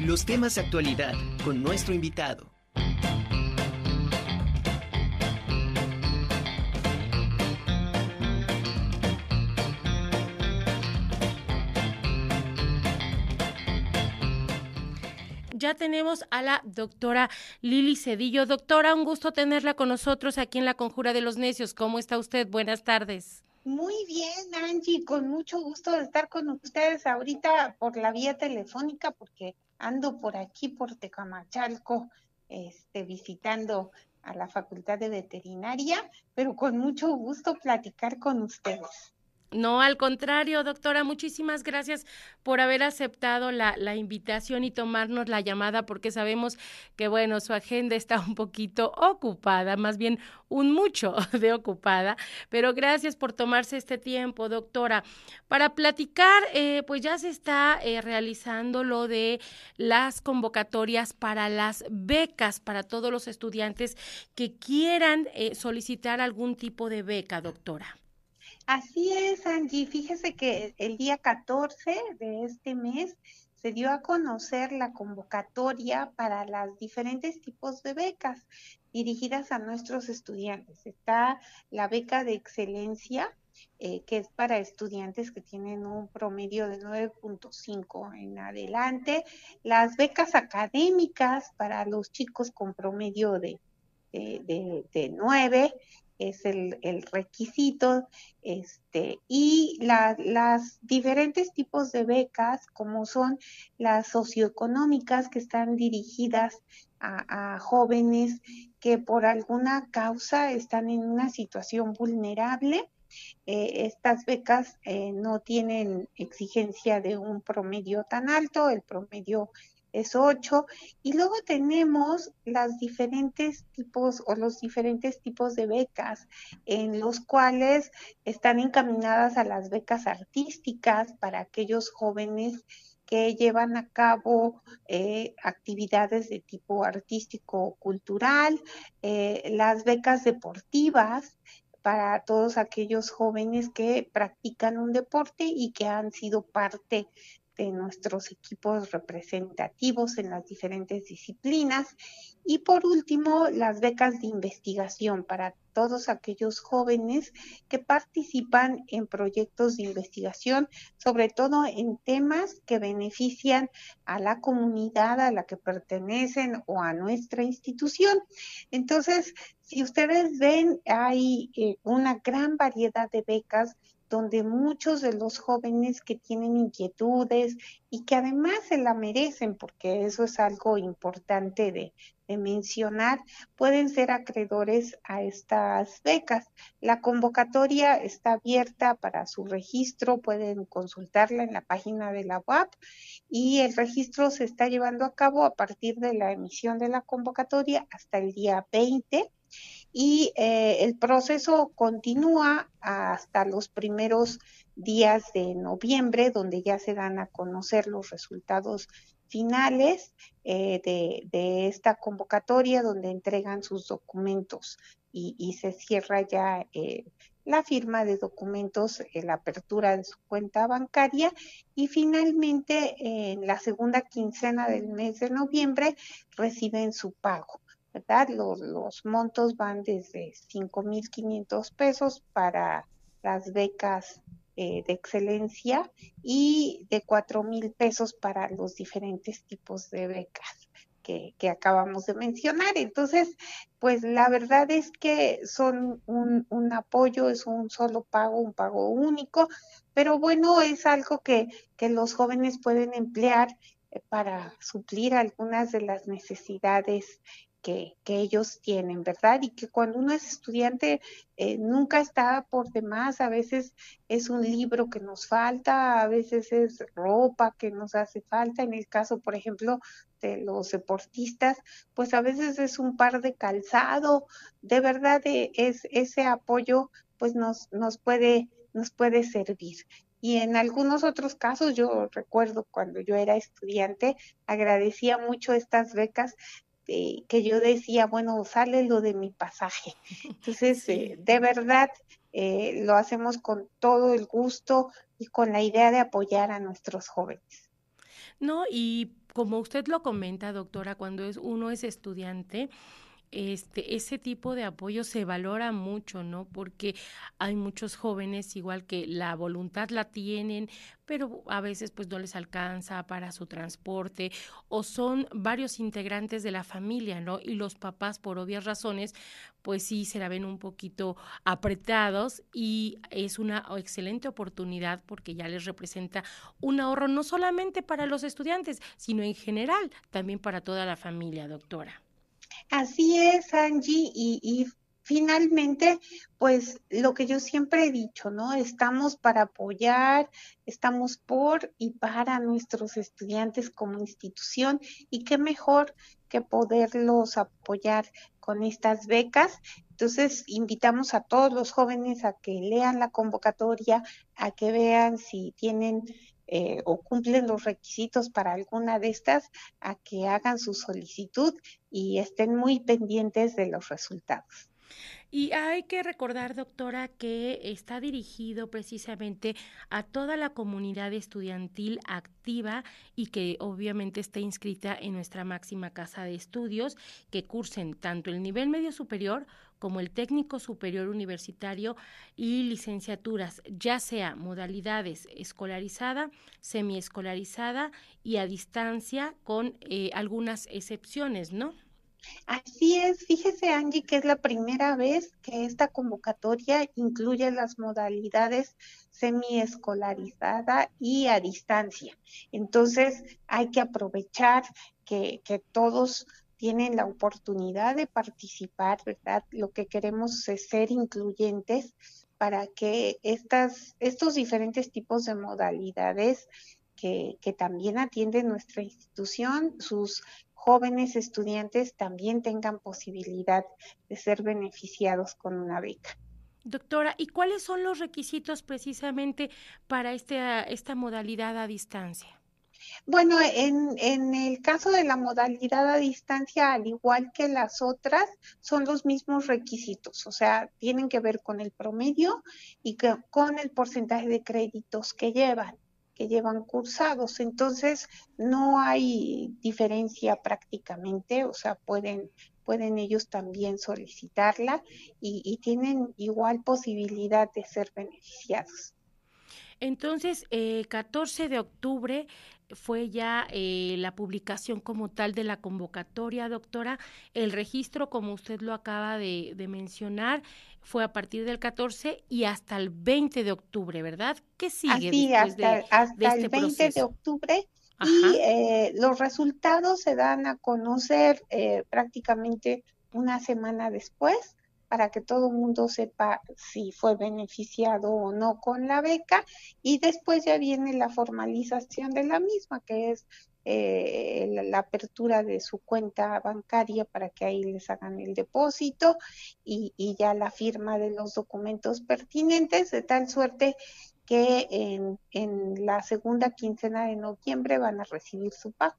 Los temas de actualidad con nuestro invitado. ya tenemos a la doctora Lili Cedillo. Doctora, un gusto tenerla con nosotros aquí en la Conjura de los Necios. ¿Cómo está usted? Buenas tardes. Muy bien, Angie, con mucho gusto de estar con ustedes ahorita por la vía telefónica porque ando por aquí, por Tecamachalco, este, visitando a la Facultad de Veterinaria, pero con mucho gusto platicar con ustedes. No, al contrario, doctora, muchísimas gracias por haber aceptado la, la, invitación y tomarnos la llamada, porque sabemos que, bueno, su agenda está un poquito ocupada, más bien un mucho de ocupada, pero gracias por tomarse este tiempo, doctora. Para platicar, eh, pues ya se está eh, realizando lo de las convocatorias para las becas para todos los estudiantes que quieran eh, solicitar algún tipo de beca, doctora. Así es, Angie. Fíjese que el día 14 de este mes se dio a conocer la convocatoria para los diferentes tipos de becas dirigidas a nuestros estudiantes. Está la beca de excelencia, eh, que es para estudiantes que tienen un promedio de 9.5 en adelante, las becas académicas para los chicos con promedio de, de, de 9, es el, el requisito, este, y las diferentes tipos de becas, como son las socioeconómicas que están dirigidas a, jóvenes que por alguna causa están en una situación vulnerable. Eh, estas becas eh, no tienen exigencia de un promedio tan alto, el promedio es 8. Y luego tenemos las diferentes tipos o los diferentes tipos de becas en los cuales están encaminadas a las becas artísticas para aquellos jóvenes que llevan a cabo eh, actividades de tipo artístico cultural, eh, las becas deportivas para todos aquellos jóvenes que practican un deporte y que han sido parte de nuestros equipos representativos en las diferentes disciplinas. Y por último, las becas de investigación para todos aquellos jóvenes que participan en proyectos de investigación, sobre todo en temas que benefician a la comunidad a la que pertenecen o a nuestra institución. Entonces, si ustedes ven, hay eh, una gran variedad de becas donde muchos de los jóvenes que tienen inquietudes y que además se la merecen, porque eso es algo importante de, mencionar, pueden ser acreedores a estas becas. La convocatoria está abierta para su registro, pueden consultarla en la página de la UAP y el registro se está llevando a cabo a partir de la emisión de la convocatoria hasta el día 20 y eh, el proceso continúa hasta los primeros días de noviembre, donde ya se dan a conocer los resultados finales eh, de, esta convocatoria, donde entregan sus documentos y, se cierra ya eh, la firma de documentos, la apertura de su cuenta bancaria y finalmente en la segunda quincena del mes de noviembre reciben su pago. ¿Verdad? Los, los montos van desde 5.500 pesos para las becas eh, de excelencia y de 4.000 pesos para los diferentes tipos de becas que, que, acabamos de mencionar. Entonces, pues la verdad es que son un, un apoyo, es un solo pago, un pago único, pero bueno, es algo que, que los jóvenes pueden emplear eh, para suplir algunas de las necesidades que, ellos tienen, ¿verdad? Y que cuando uno es estudiante eh, nunca está por demás, a veces es un libro que nos falta, a veces es ropa que nos hace falta, en el caso, por ejemplo, de los deportistas, pues a veces es un par de calzado, de verdad eh, es ese apoyo pues nos, nos puede nos puede servir. Y en algunos otros casos, yo recuerdo cuando yo era estudiante, agradecía mucho estas becas este, que yo decía, bueno, sale lo de mi pasaje. Entonces, eh, de verdad, eh, lo hacemos con todo el gusto y con la idea de apoyar a nuestros jóvenes. No, y como usted lo comenta, doctora, cuando es, uno es estudiante, este, ese tipo de apoyo se valora mucho, ¿no? Porque hay muchos jóvenes igual que la voluntad la tienen, pero a veces pues no les alcanza para su transporte o son varios integrantes de la familia, ¿no? Y los papás por obvias razones pues sí se la ven un poquito apretados y es una excelente oportunidad porque ya les representa un ahorro no solamente para los estudiantes, sino en general también para toda la familia, doctora. Así es, Angie, y, finalmente, pues lo que yo siempre he dicho, ¿no? Estamos para apoyar, estamos por y para nuestros estudiantes como institución y qué mejor que poderlos apoyar con estas becas. Entonces, invitamos a todos los jóvenes a que lean la convocatoria, a que vean si tienen eh, o cumplen los requisitos para alguna de estas, a que hagan su solicitud y estén muy pendientes de los resultados. Y hay que recordar, doctora, que está dirigido precisamente a toda la comunidad estudiantil activa y que obviamente está inscrita en nuestra máxima casa de estudios, que cursen tanto el nivel medio superior como el técnico superior universitario y licenciaturas, ya sea modalidades escolarizada, semiescolarizada y a distancia con eh, algunas excepciones, ¿no? Así es, fíjese Angie que es la primera vez que esta convocatoria incluye las modalidades semiescolarizada y a distancia. Entonces hay que aprovechar que, que todos tienen la oportunidad de participar, ¿verdad? Lo que queremos es ser incluyentes para que estas, estos diferentes tipos de modalidades que, que también atiende nuestra institución, sus jóvenes estudiantes también tengan posibilidad de ser beneficiados con una beca. Doctora, ¿y cuáles son los requisitos precisamente para este, esta modalidad a distancia? Bueno, en, en el caso de la modalidad a distancia, al igual que las otras, son los mismos requisitos, o sea, tienen que ver con el promedio y con el porcentaje de créditos que llevan que llevan cursados. Entonces, no hay diferencia prácticamente, o sea, pueden, pueden ellos también solicitarla y, y tienen igual posibilidad de ser beneficiados. Entonces, eh, 14 de octubre fue ya eh, la publicación como tal de la convocatoria, doctora. El registro, como usted lo acaba de, mencionar, fue a partir del 14 y hasta el 20 de octubre, ¿verdad? ¿Qué sigue Así, hasta, hasta el 20 este de octubre. Y eh, los resultados se dan a conocer eh, prácticamente una semana después para que todo el mundo sepa si fue beneficiado o no con la beca y después ya viene la formalización de la misma, que es eh, la, apertura de su cuenta bancaria para que ahí les hagan el depósito y, ya la firma de los documentos pertinentes, de tal suerte que en, en la segunda quincena de noviembre van a recibir su pago.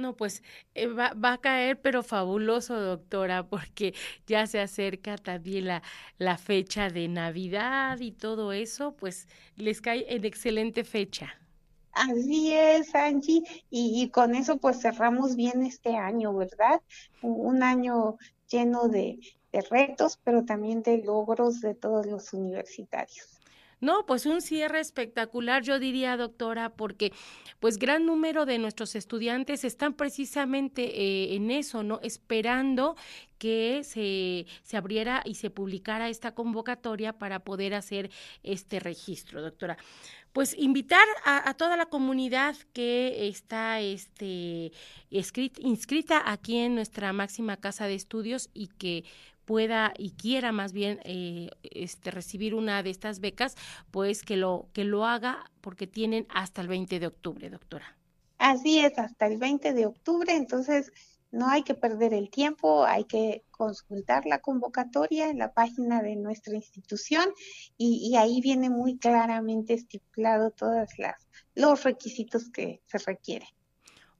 No, pues eh, va, va, a caer, pero fabuloso, doctora, porque ya se acerca también la, la fecha de Navidad y todo eso, pues les cae en excelente fecha. Así es, Angie, y, y, con eso pues cerramos bien este año, ¿verdad? Un año lleno de, de retos, pero también de logros de todos los universitarios. No, pues un cierre espectacular, yo diría, doctora, porque pues gran número de nuestros estudiantes están precisamente eh, en eso, ¿no? Esperando que se, se abriera y se publicara esta convocatoria para poder hacer este registro, doctora pues invitar a, toda la comunidad que está este, inscrita aquí en nuestra máxima casa de estudios y que pueda y quiera más bien eh, este, recibir una de estas becas, pues que lo, que lo haga porque tienen hasta el 20 de octubre, doctora. Así es, hasta el 20 de octubre, entonces no hay que perder el tiempo, hay que consultar la convocatoria en la página de nuestra institución y, y ahí viene muy claramente estipulado todas las los requisitos que se requieren.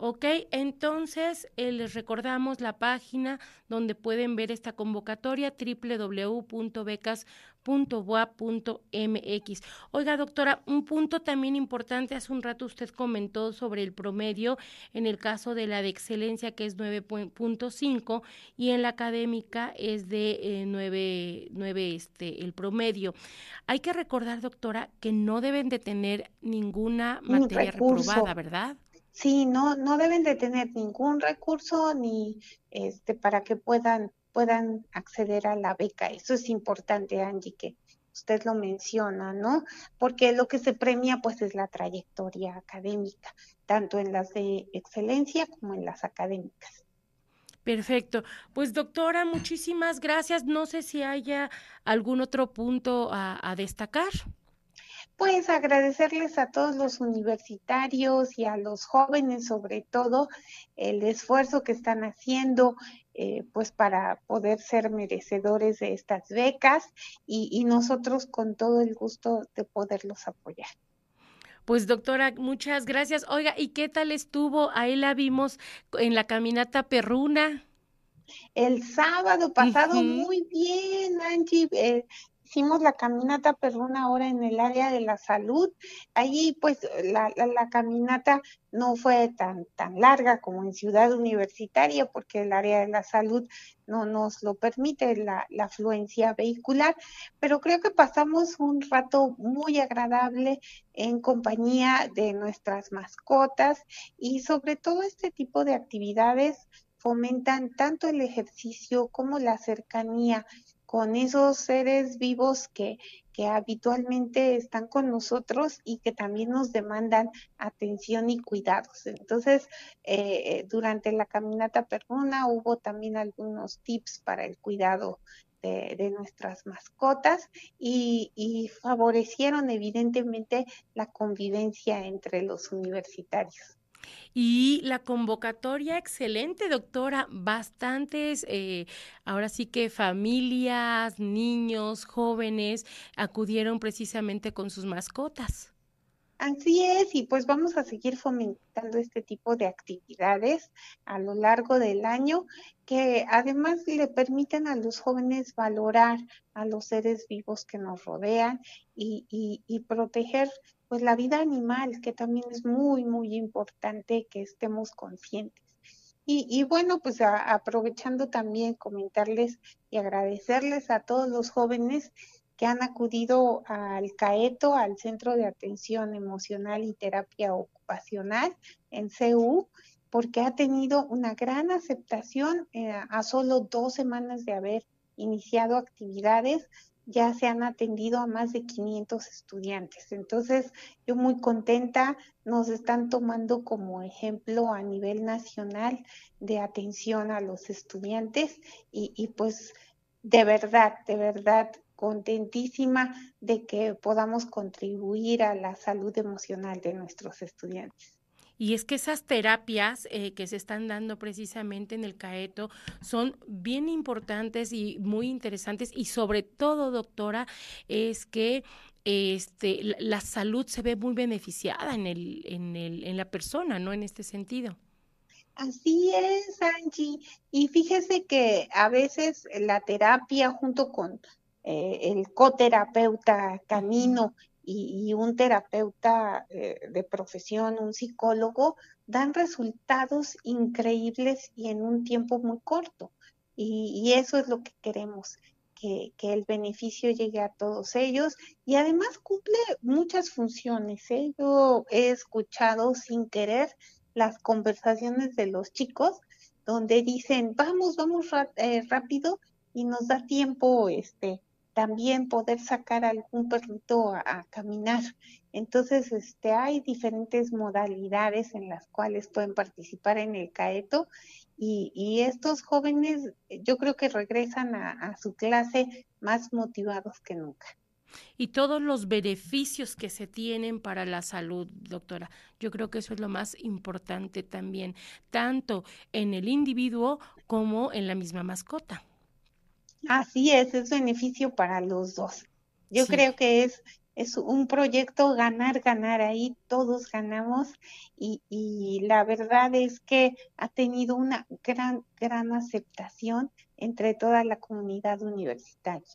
Ok, entonces eh, les recordamos la página donde pueden ver esta convocatoria www.becas.boa.mx. Oiga, doctora, un punto también importante, hace un rato usted comentó sobre el promedio en el caso de la de excelencia que es 9.5 y en la académica es de 9, eh, este, el promedio. Hay que recordar, doctora, que no deben de tener ninguna materia reprobada, ¿verdad? Sí, no, no deben de tener ningún recurso ni este para que puedan puedan acceder a la beca. Eso es importante, Angie, que usted lo menciona, ¿no? Porque lo que se premia pues es la trayectoria académica, tanto en las de excelencia como en las académicas. Perfecto. Pues doctora, muchísimas gracias. No sé si haya algún otro punto a, a destacar pues agradecerles a todos los universitarios y a los jóvenes sobre todo el esfuerzo que están haciendo eh, pues para poder ser merecedores de estas becas y, y nosotros con todo el gusto de poderlos apoyar. Pues doctora, muchas gracias. Oiga, ¿y qué tal estuvo? Ahí la vimos en la caminata perruna. El sábado pasado, muy bien, Angie. Eh, hicimos la caminata por una hora en el área de la salud. Allí pues la, la, caminata no fue tan, tan larga como en Ciudad Universitaria porque el área de la salud no nos lo permite la, la afluencia vehicular, pero creo que pasamos un rato muy agradable en compañía de nuestras mascotas y sobre todo este tipo de actividades fomentan tanto el ejercicio como la cercanía con esos seres vivos que, habitualmente están con nosotros y que también nos demandan atención y cuidados. Entonces, eh, durante la caminata perruna hubo también algunos tips para el cuidado de, nuestras mascotas y, favorecieron evidentemente la convivencia entre los universitarios. Y la convocatoria, excelente, doctora. Bastantes, eh, ahora sí que familias, niños, jóvenes acudieron precisamente con sus mascotas. Así es, y pues vamos a seguir fomentando este tipo de actividades a lo largo del año que además le permiten a los jóvenes valorar a los seres vivos que nos rodean y, y, proteger pues la vida animal, que también es muy, muy importante que estemos conscientes. Y, y bueno, pues aprovechando también comentarles y agradecerles a todos los jóvenes que han acudido al CAETO, al Centro de Atención Emocional y Terapia Ocupacional en CU, porque ha tenido una gran aceptación eh, a solo dos semanas de haber iniciado actividades ya se han atendido a más de 500 estudiantes. Entonces, yo muy contenta, nos están tomando como ejemplo a nivel nacional de atención a los estudiantes y, y pues de verdad, de verdad, contentísima de que podamos contribuir a la salud emocional de nuestros estudiantes. Y es que esas terapias eh, que se están dando precisamente en el CAETO son bien importantes y muy interesantes y sobre todo, doctora, es que este, la, salud se ve muy beneficiada en, el, en, el, en la persona, ¿no? En este sentido. Así es, Angie. Y fíjese que a veces la terapia junto con eh, el coterapeuta camino y, un terapeuta eh, de profesión, un psicólogo, dan resultados increíbles y en un tiempo muy corto. Y, eso es lo que queremos, que, que, el beneficio llegue a todos ellos y además cumple muchas funciones. ¿eh? Yo he escuchado sin querer las conversaciones de los chicos donde dicen, vamos, vamos eh, rápido y nos da tiempo este también poder sacar algún perrito a, caminar. Entonces, este, hay diferentes modalidades en las cuales pueden participar en el CAETO y, estos jóvenes yo creo que regresan a, su clase más motivados que nunca. Y todos los beneficios que se tienen para la salud, doctora. Yo creo que eso es lo más importante también, tanto en el individuo como en la misma mascota. Así es, es beneficio para los dos. Yo creo que es es un proyecto ganar, ganar, ahí todos ganamos y, y la verdad es que ha tenido una gran, gran aceptación entre toda la comunidad universitaria.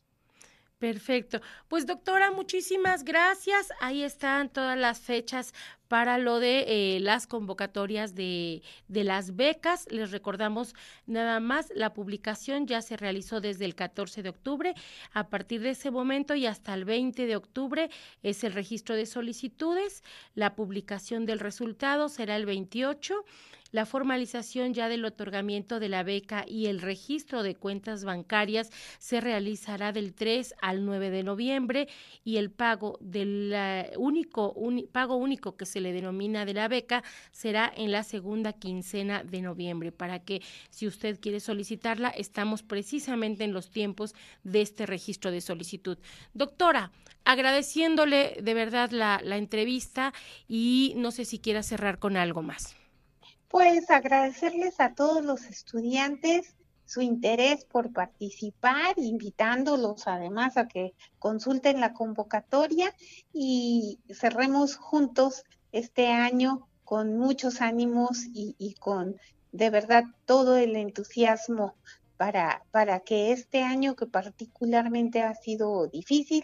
Perfecto. Pues doctora, muchísimas gracias. Ahí están todas las fechas para lo de eh, las convocatorias de, de, las becas. Les recordamos nada más, la publicación ya se realizó desde el 14 de octubre. A partir de ese momento y hasta el 20 de octubre es el registro de solicitudes. La publicación del resultado será el 28 la formalización ya del otorgamiento de la beca y el registro de cuentas bancarias se realizará del 3 al 9 de noviembre y el pago del único pago único que se le denomina de la beca será en la segunda quincena de noviembre para que si usted quiere solicitarla estamos precisamente en los tiempos de este registro de solicitud. Doctora, agradeciéndole de verdad la entrevista y no sé si quiera cerrar con algo más. Pues agradecerles a todos los estudiantes su interés por participar, invitándolos además a que consulten la convocatoria y cerremos juntos este año con muchos ánimos y, con de verdad todo el entusiasmo para, para que este año que particularmente ha sido difícil,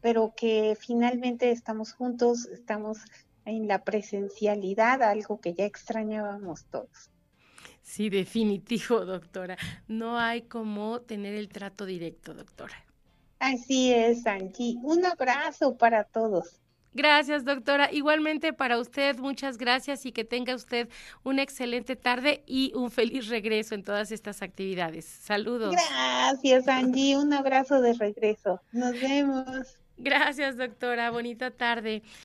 pero que finalmente estamos juntos, estamos en la presencialidad, algo que ya extrañábamos todos. Sí, definitivo, doctora. No hay como tener el trato directo, doctora. Así es, Angie. Un abrazo para todos. Gracias, doctora. Igualmente para usted, muchas gracias y que tenga usted una excelente tarde y un feliz regreso en todas estas actividades. Saludos. Gracias, Angie. Un abrazo de regreso. Nos vemos. Gracias, doctora. Bonita tarde.